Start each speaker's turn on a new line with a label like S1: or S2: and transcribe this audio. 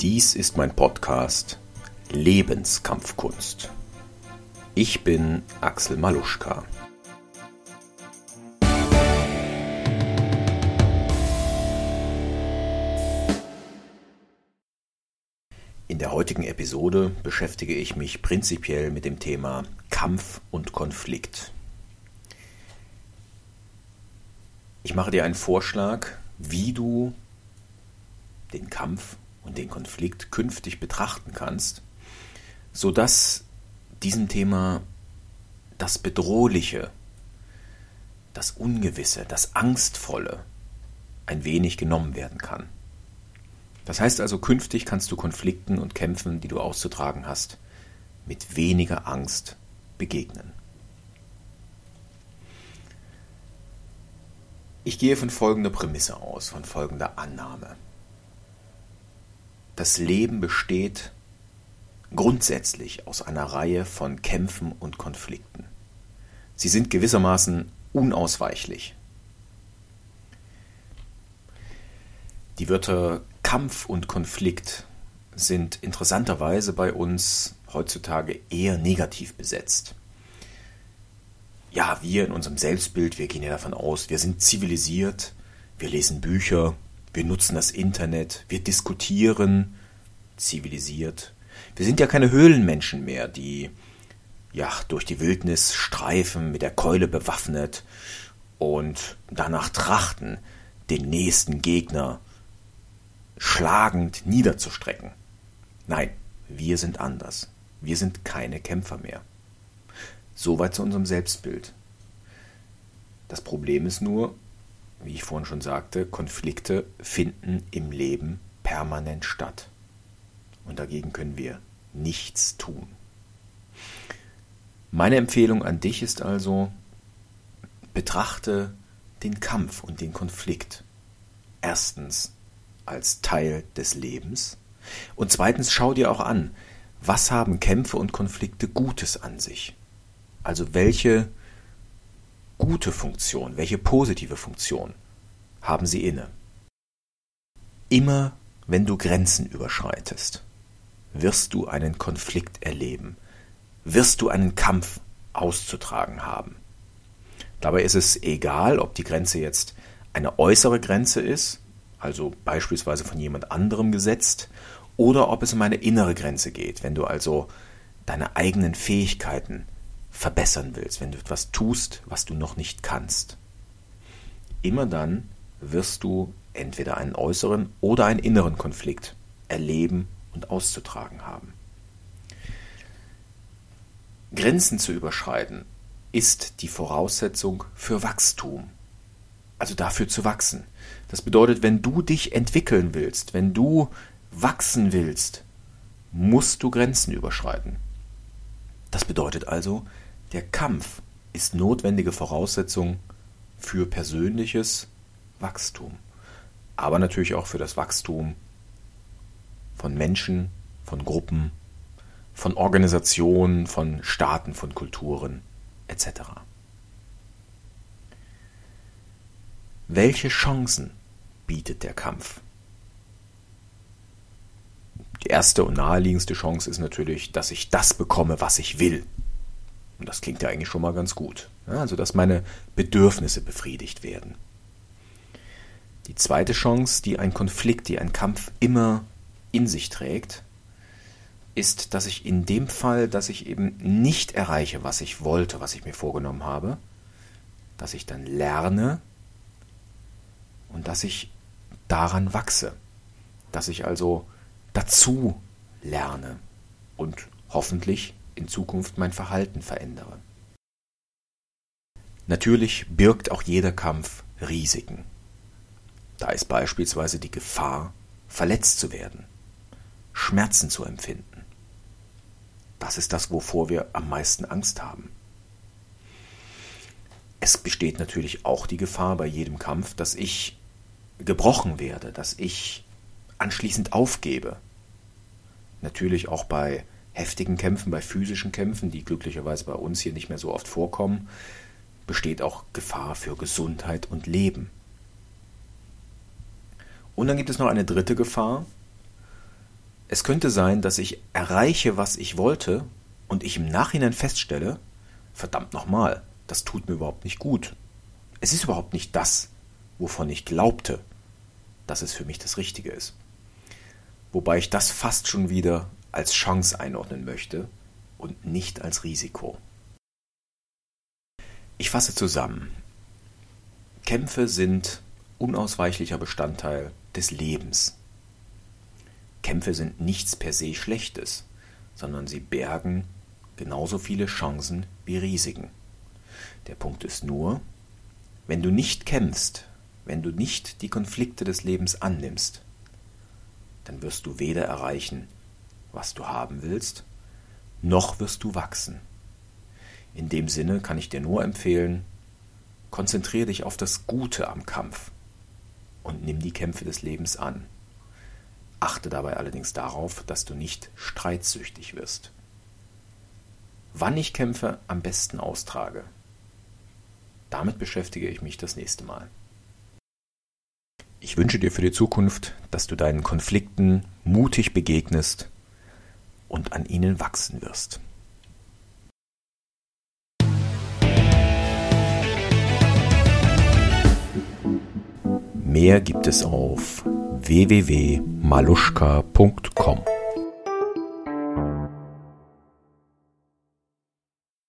S1: Dies ist mein Podcast Lebenskampfkunst. Ich bin Axel Maluschka. In der heutigen Episode beschäftige ich mich prinzipiell mit dem Thema Kampf und Konflikt. Ich mache dir einen Vorschlag, wie du den Kampf und den Konflikt künftig betrachten kannst, sodass diesem Thema das Bedrohliche, das Ungewisse, das Angstvolle ein wenig genommen werden kann. Das heißt also, künftig kannst du Konflikten und Kämpfen, die du auszutragen hast, mit weniger Angst begegnen. Ich gehe von folgender Prämisse aus, von folgender Annahme. Das Leben besteht grundsätzlich aus einer Reihe von Kämpfen und Konflikten. Sie sind gewissermaßen unausweichlich. Die Wörter Kampf und Konflikt sind interessanterweise bei uns heutzutage eher negativ besetzt ja, wir in unserem Selbstbild, wir gehen ja davon aus, wir sind zivilisiert, wir lesen Bücher, wir nutzen das Internet, wir diskutieren zivilisiert. Wir sind ja keine Höhlenmenschen mehr, die ja durch die Wildnis streifen, mit der Keule bewaffnet und danach trachten, den nächsten Gegner schlagend niederzustrecken. Nein, wir sind anders. Wir sind keine Kämpfer mehr. Soweit zu unserem Selbstbild. Das Problem ist nur, wie ich vorhin schon sagte, Konflikte finden im Leben permanent statt. Und dagegen können wir nichts tun. Meine Empfehlung an dich ist also, betrachte den Kampf und den Konflikt erstens als Teil des Lebens und zweitens schau dir auch an, was haben Kämpfe und Konflikte Gutes an sich. Also welche gute Funktion, welche positive Funktion haben sie inne? Immer wenn du Grenzen überschreitest, wirst du einen Konflikt erleben, wirst du einen Kampf auszutragen haben. Dabei ist es egal, ob die Grenze jetzt eine äußere Grenze ist, also beispielsweise von jemand anderem gesetzt, oder ob es um eine innere Grenze geht, wenn du also deine eigenen Fähigkeiten verbessern willst, wenn du etwas tust, was du noch nicht kannst. Immer dann wirst du entweder einen äußeren oder einen inneren Konflikt erleben und auszutragen haben. Grenzen zu überschreiten ist die Voraussetzung für Wachstum, also dafür zu wachsen. Das bedeutet, wenn du dich entwickeln willst, wenn du wachsen willst, musst du Grenzen überschreiten. Das bedeutet also, der Kampf ist notwendige Voraussetzung für persönliches Wachstum, aber natürlich auch für das Wachstum von Menschen, von Gruppen, von Organisationen, von Staaten, von Kulturen etc. Welche Chancen bietet der Kampf? Die erste und naheliegendste Chance ist natürlich, dass ich das bekomme, was ich will. Und das klingt ja eigentlich schon mal ganz gut. Also, dass meine Bedürfnisse befriedigt werden. Die zweite Chance, die ein Konflikt, die ein Kampf immer in sich trägt, ist, dass ich in dem Fall, dass ich eben nicht erreiche, was ich wollte, was ich mir vorgenommen habe, dass ich dann lerne und dass ich daran wachse, dass ich also dazu lerne und hoffentlich in Zukunft mein Verhalten verändere. Natürlich birgt auch jeder Kampf Risiken. Da ist beispielsweise die Gefahr, verletzt zu werden, Schmerzen zu empfinden. Das ist das, wovor wir am meisten Angst haben. Es besteht natürlich auch die Gefahr bei jedem Kampf, dass ich gebrochen werde, dass ich anschließend aufgebe. Natürlich auch bei heftigen Kämpfen, bei physischen Kämpfen, die glücklicherweise bei uns hier nicht mehr so oft vorkommen, besteht auch Gefahr für Gesundheit und Leben. Und dann gibt es noch eine dritte Gefahr. Es könnte sein, dass ich erreiche, was ich wollte, und ich im Nachhinein feststelle, verdammt nochmal, das tut mir überhaupt nicht gut. Es ist überhaupt nicht das, wovon ich glaubte, dass es für mich das Richtige ist. Wobei ich das fast schon wieder als Chance einordnen möchte und nicht als Risiko. Ich fasse zusammen. Kämpfe sind unausweichlicher Bestandteil des Lebens. Kämpfe sind nichts per se Schlechtes, sondern sie bergen genauso viele Chancen wie Risiken. Der Punkt ist nur, wenn du nicht kämpfst, wenn du nicht die Konflikte des Lebens annimmst, dann wirst du weder erreichen, was du haben willst, noch wirst du wachsen. In dem Sinne kann ich dir nur empfehlen, konzentriere dich auf das Gute am Kampf und nimm die Kämpfe des Lebens an. Achte dabei allerdings darauf, dass du nicht streitsüchtig wirst. Wann ich Kämpfe am besten austrage, damit beschäftige ich mich das nächste Mal. Ich wünsche dir für die Zukunft, dass du deinen Konflikten mutig begegnest und an ihnen wachsen wirst. Mehr gibt es auf www.maluschka.com.